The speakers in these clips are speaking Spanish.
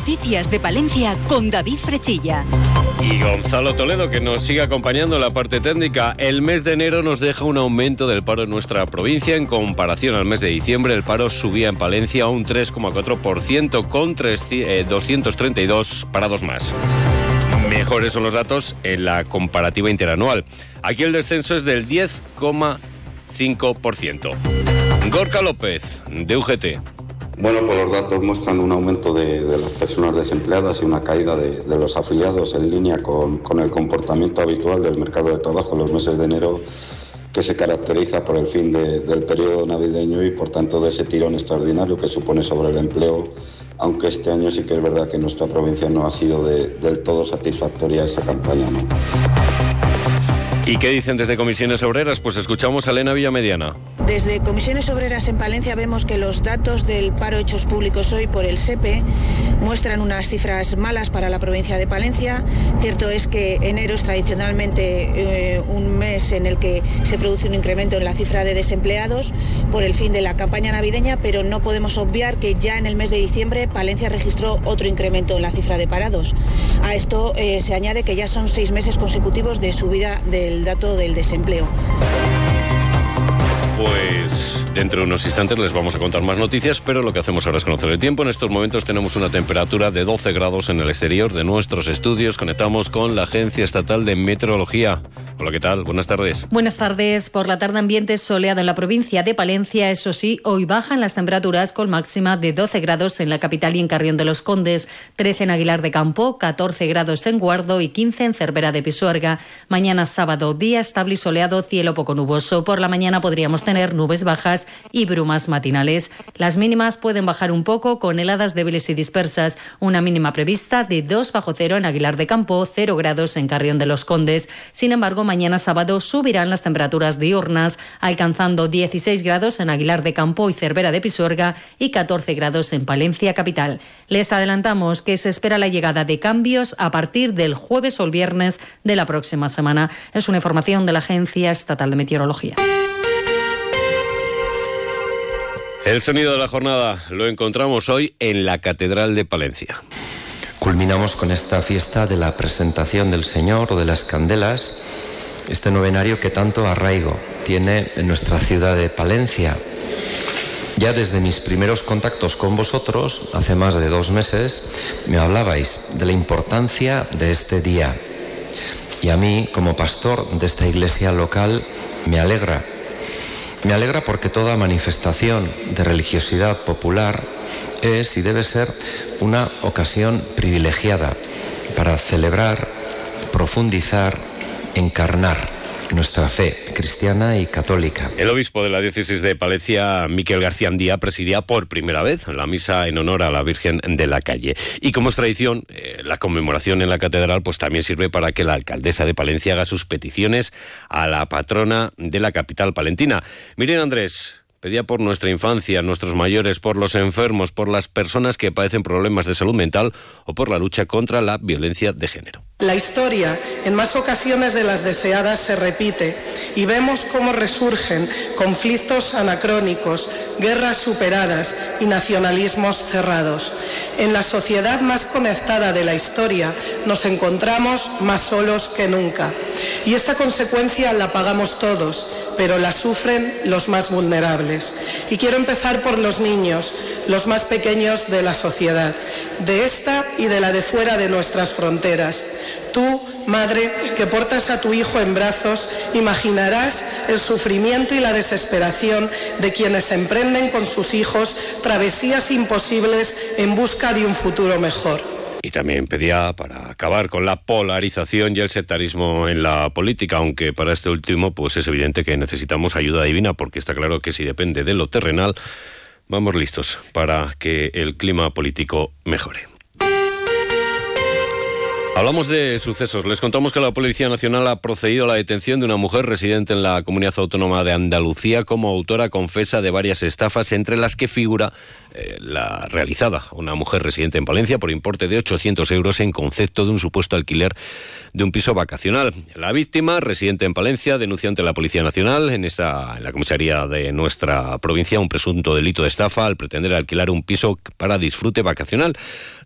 Noticias de Palencia con David Frechilla. Y Gonzalo Toledo, que nos sigue acompañando en la parte técnica. El mes de enero nos deja un aumento del paro en nuestra provincia. En comparación al mes de diciembre, el paro subía en Palencia un 3,4% con 232 eh, parados más. Mejores son los datos en la comparativa interanual. Aquí el descenso es del 10,5%. Gorka López, de UGT. Bueno, pues los datos muestran un aumento de, las personas desempleadas y una caída de, los afiliados en línea con, el comportamiento habitual del mercado de trabajo en los meses de enero, que se caracteriza por el fin del periodo navideño y por tanto de ese tirón extraordinario que supone sobre el empleo aunque este año sí que es verdad que nuestra provincia no ha sido del todo satisfactoria esa campaña. ¿Y qué dicen desde Comisiones Obreras? Pues escuchamos a Elena Villamediana. Desde Comisiones Obreras en Palencia vemos que los datos del paro hechos públicos hoy por el SEPE muestran unas cifras malas para la provincia de Palencia. Cierto es que enero es tradicionalmente eh, un mes en el que se produce un incremento en la cifra de desempleados por el fin de la campaña navideña, pero no podemos obviar que ya en el mes de diciembre Palencia registró otro incremento en la cifra de parados. A esto eh, se añade que ya son seis meses consecutivos de subida del dato del desempleo. Pues dentro de unos instantes les vamos a contar más noticias, pero lo que hacemos ahora es conocer el tiempo. En estos momentos tenemos una temperatura de 12 grados en el exterior de nuestros estudios. Conectamos con la Agencia Estatal de Meteorología. Hola, ¿qué tal? Buenas tardes. Buenas tardes. Por la tarde ambiente soleado en la provincia de Palencia. Eso sí, hoy bajan las temperaturas con máxima de 12 grados en la capital y en Carrión de los Condes, 13 en Aguilar de Campo, 14 grados en Guardo y 15 en Cervera de Pisuerga. Mañana sábado, día estable y soleado, cielo poco nuboso. Por la mañana podríamos tener tener nubes bajas y brumas matinales. Las mínimas pueden bajar un poco con heladas débiles y dispersas. Una mínima prevista de 2 bajo cero en Aguilar de Campo, 0 grados en Carrión de los Condes. Sin embargo, mañana sábado subirán las temperaturas diurnas, alcanzando 16 grados en Aguilar de Campo y Cervera de Pisuerga y 14 grados en Palencia capital. Les adelantamos que se espera la llegada de cambios a partir del jueves o el viernes de la próxima semana. Es una información de la Agencia Estatal de Meteorología. El sonido de la jornada lo encontramos hoy en la Catedral de Palencia. Culminamos con esta fiesta de la presentación del Señor o de las candelas, este novenario que tanto arraigo tiene en nuestra ciudad de Palencia. Ya desde mis primeros contactos con vosotros, hace más de dos meses, me hablabais de la importancia de este día. Y a mí, como pastor de esta iglesia local, me alegra me alegra porque toda manifestación de religiosidad popular es y debe ser una ocasión privilegiada para celebrar, profundizar, encarnar nuestra fe cristiana y católica. El obispo de la diócesis de Palencia, Miquel García Andía, presidía por primera vez la misa en honor a la Virgen de la Calle. Y como es tradición, eh, la conmemoración en la catedral pues también sirve para que la alcaldesa de Palencia haga sus peticiones a la patrona de la capital palentina. Miren Andrés, Pedía por nuestra infancia, nuestros mayores, por los enfermos, por las personas que padecen problemas de salud mental o por la lucha contra la violencia de género. La historia, en más ocasiones de las deseadas, se repite y vemos cómo resurgen conflictos anacrónicos, guerras superadas y nacionalismos cerrados. En la sociedad más conectada de la historia nos encontramos más solos que nunca. Y esta consecuencia la pagamos todos, pero la sufren los más vulnerables. Y quiero empezar por los niños, los más pequeños de la sociedad, de esta y de la de fuera de nuestras fronteras. Tú, madre, que portas a tu hijo en brazos, imaginarás el sufrimiento y la desesperación de quienes emprenden con sus hijos travesías imposibles en busca de un futuro mejor. Y también pedía para acabar con la polarización y el sectarismo en la política, aunque para este último pues es evidente que necesitamos ayuda divina, porque está claro que si depende de lo terrenal, vamos listos para que el clima político mejore. Hablamos de sucesos. Les contamos que la Policía Nacional ha procedido a la detención de una mujer residente en la comunidad autónoma de Andalucía como autora confesa de varias estafas, entre las que figura eh, la realizada una mujer residente en Palencia por importe de 800 euros en concepto de un supuesto alquiler de un piso vacacional. La víctima, residente en Palencia, denuncia ante la Policía Nacional en, esta, en la comisaría de nuestra provincia un presunto delito de estafa al pretender alquilar un piso para disfrute vacacional.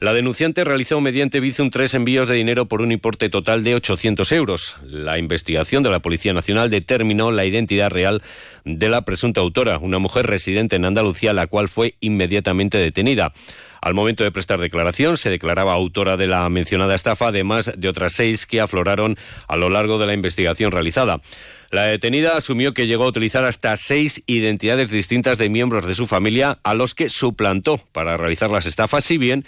La denunciante realizó mediante Bizum tres envíos de dinero por un importe total de 800 euros. La investigación de la Policía Nacional determinó la identidad real de la presunta autora, una mujer residente en Andalucía, la cual fue inmediatamente detenida. Al momento de prestar declaración, se declaraba autora de la mencionada estafa, además de otras seis que afloraron a lo largo de la investigación realizada. La detenida asumió que llegó a utilizar hasta seis identidades distintas de miembros de su familia a los que suplantó para realizar las estafas, si bien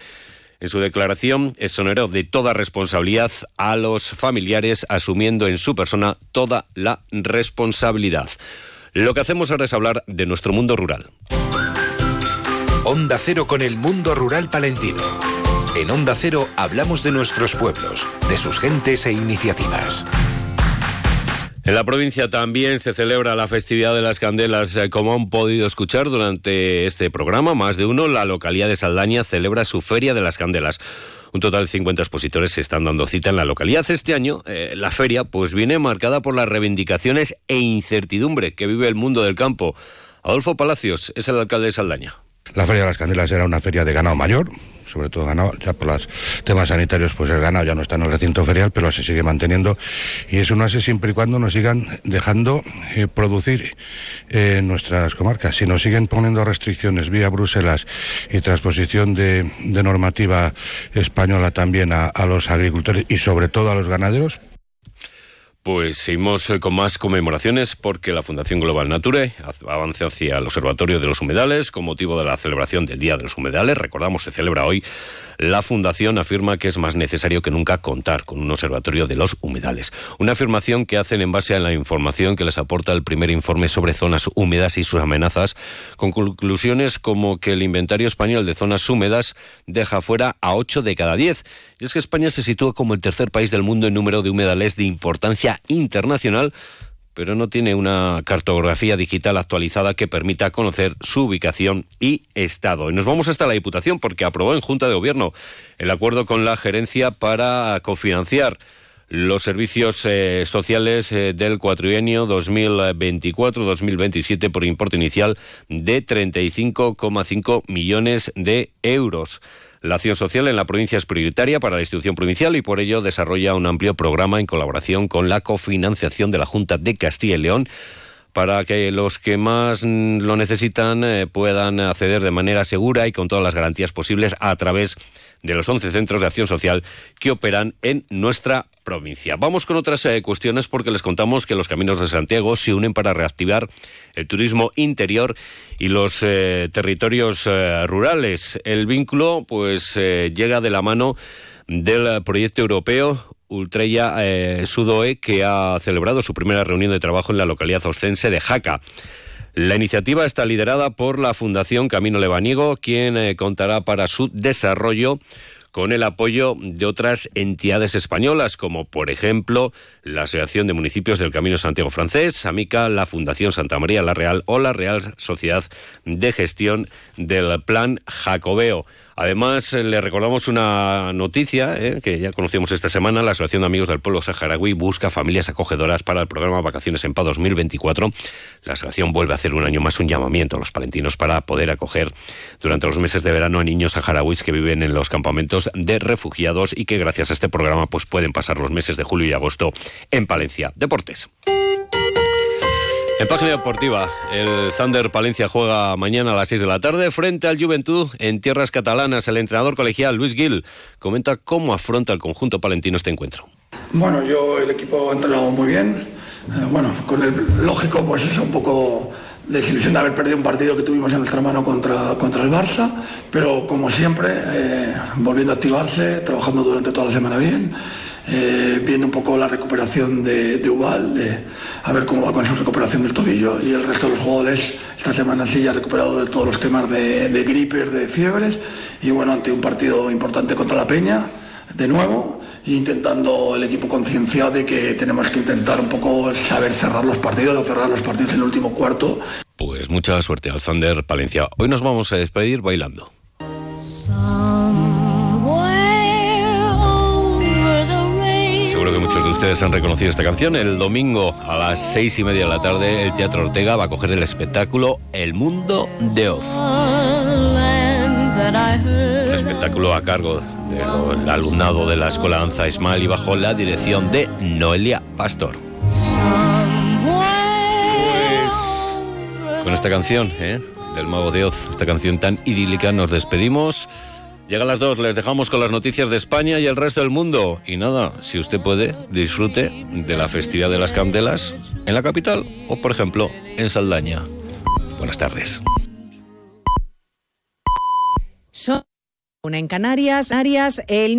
en su declaración, exoneró de toda responsabilidad a los familiares, asumiendo en su persona toda la responsabilidad. Lo que hacemos ahora es hablar de nuestro mundo rural. Onda Cero con el mundo rural palentino. En Onda Cero hablamos de nuestros pueblos, de sus gentes e iniciativas. En la provincia también se celebra la festividad de las candelas. Eh, como han podido escuchar durante este programa, más de uno, la localidad de Saldaña celebra su Feria de las Candelas. Un total de 50 expositores se están dando cita en la localidad. Este año, eh, la feria pues viene marcada por las reivindicaciones e incertidumbre que vive el mundo del campo. Adolfo Palacios es el alcalde de Saldaña. La Feria de las Candelas era una feria de ganado mayor, sobre todo ganado, ya por los temas sanitarios, pues el ganado ya no está en el recinto ferial, pero se sigue manteniendo y eso no hace siempre y cuando nos sigan dejando eh, producir en nuestras comarcas. Si nos siguen poniendo restricciones vía Bruselas y transposición de, normativa española también a los agricultores y sobre todo a los ganaderos, pues seguimos eh, con más conmemoraciones porque la Fundación Global Nature avanza hacia el Observatorio de los Humedales con motivo de la celebración del Día de los Humedales. Recordamos, se celebra hoy la Fundación afirma que es más necesario que nunca contar con un observatorio de los humedales. Una afirmación que hacen en base a la información que les aporta el primer informe sobre zonas húmedas y sus amenazas, con conclusiones como que el inventario español de zonas húmedas deja fuera a 8 de cada 10. Y es que España se sitúa como el tercer país del mundo en número de humedales de importancia internacional pero no tiene una cartografía digital actualizada que permita conocer su ubicación y estado. Y nos vamos hasta la Diputación porque aprobó en Junta de Gobierno el acuerdo con la gerencia para cofinanciar los servicios eh, sociales eh, del cuatrienio 2024-2027 por importe inicial de 35,5 millones de euros. La acción social en la provincia es prioritaria para la institución provincial y por ello desarrolla un amplio programa en colaboración con la cofinanciación de la Junta de Castilla y León para que los que más lo necesitan eh, puedan acceder de manera segura y con todas las garantías posibles a través de los 11 centros de acción social que operan en nuestra provincia. Vamos con otras eh, cuestiones porque les contamos que los caminos de Santiago se unen para reactivar el turismo interior y los eh, territorios rurales. El vínculo pues llega de la mano del proyecto europeo Ultrella Sudoe que ha celebrado su primera reunión de trabajo en la localidad ostense de Jaca. La iniciativa está liderada por la Fundación Camino Lebaniego, quien eh, contará para su desarrollo con el apoyo de otras entidades españolas, como por ejemplo la Asociación de Municipios del Camino Santiago Francés, AMICA, la Fundación Santa María la Real o la Real Sociedad de Gestión del Plan Jacobeo. Además, eh, le recordamos una noticia eh, que ya conocimos esta semana. La Asociación de Amigos del Pueblo Saharaui busca familias acogedoras para el programa Vacaciones en Paz 2024. La asociación vuelve a hacer un año más un llamamiento a los palentinos para poder acoger durante los meses de verano a niños saharauis que viven en los campamentos de refugiados y que gracias a este programa pues pueden pasar los meses de julio y agosto en Palencia. Deportes. En página deportiva, el Thunder Palencia juega mañana a las 6 de la tarde frente al Juventud en tierras catalanas. El entrenador colegial Luis Gil comenta cómo afronta el conjunto palentino este encuentro. Bueno, yo el equipo ha entrenado muy bien. Eh, bueno, con el lógico, pues es un poco desilusión de haber perdido un partido que tuvimos en nuestra mano contra, contra el Barça, pero como siempre, eh, volviendo a activarse, trabajando durante toda la semana bien eh, viendo un poco la recuperación de, de Ubal, a ver cómo va con su recuperación del tobillo y el resto de los jugadores esta semana sí ya ha recuperado de todos los temas de, de gripes, de fiebres y bueno, ante un partido importante contra la Peña de nuevo intentando el equipo concienciado de que tenemos que intentar un poco saber cerrar los partidos o cerrar los partidos en el último cuarto. Pues mucha suerte al Thunder Palencia. Hoy nos vamos a despedir bailando. Ustedes han reconocido esta canción. El domingo a las seis y media de la tarde el Teatro Ortega va a coger el espectáculo El Mundo de Oz. Un espectáculo a cargo del alumnado de la Escuela Danza Ismael y bajo la dirección de Noelia Pastor. Pues con esta canción ¿eh? del Mago de Oz, esta canción tan idílica, nos despedimos. Llegan las dos, les dejamos con las noticias de España y el resto del mundo. Y nada, si usted puede, disfrute de la festividad de las candelas en la capital o, por ejemplo, en Saldaña. Buenas tardes. Son una en Canarias, el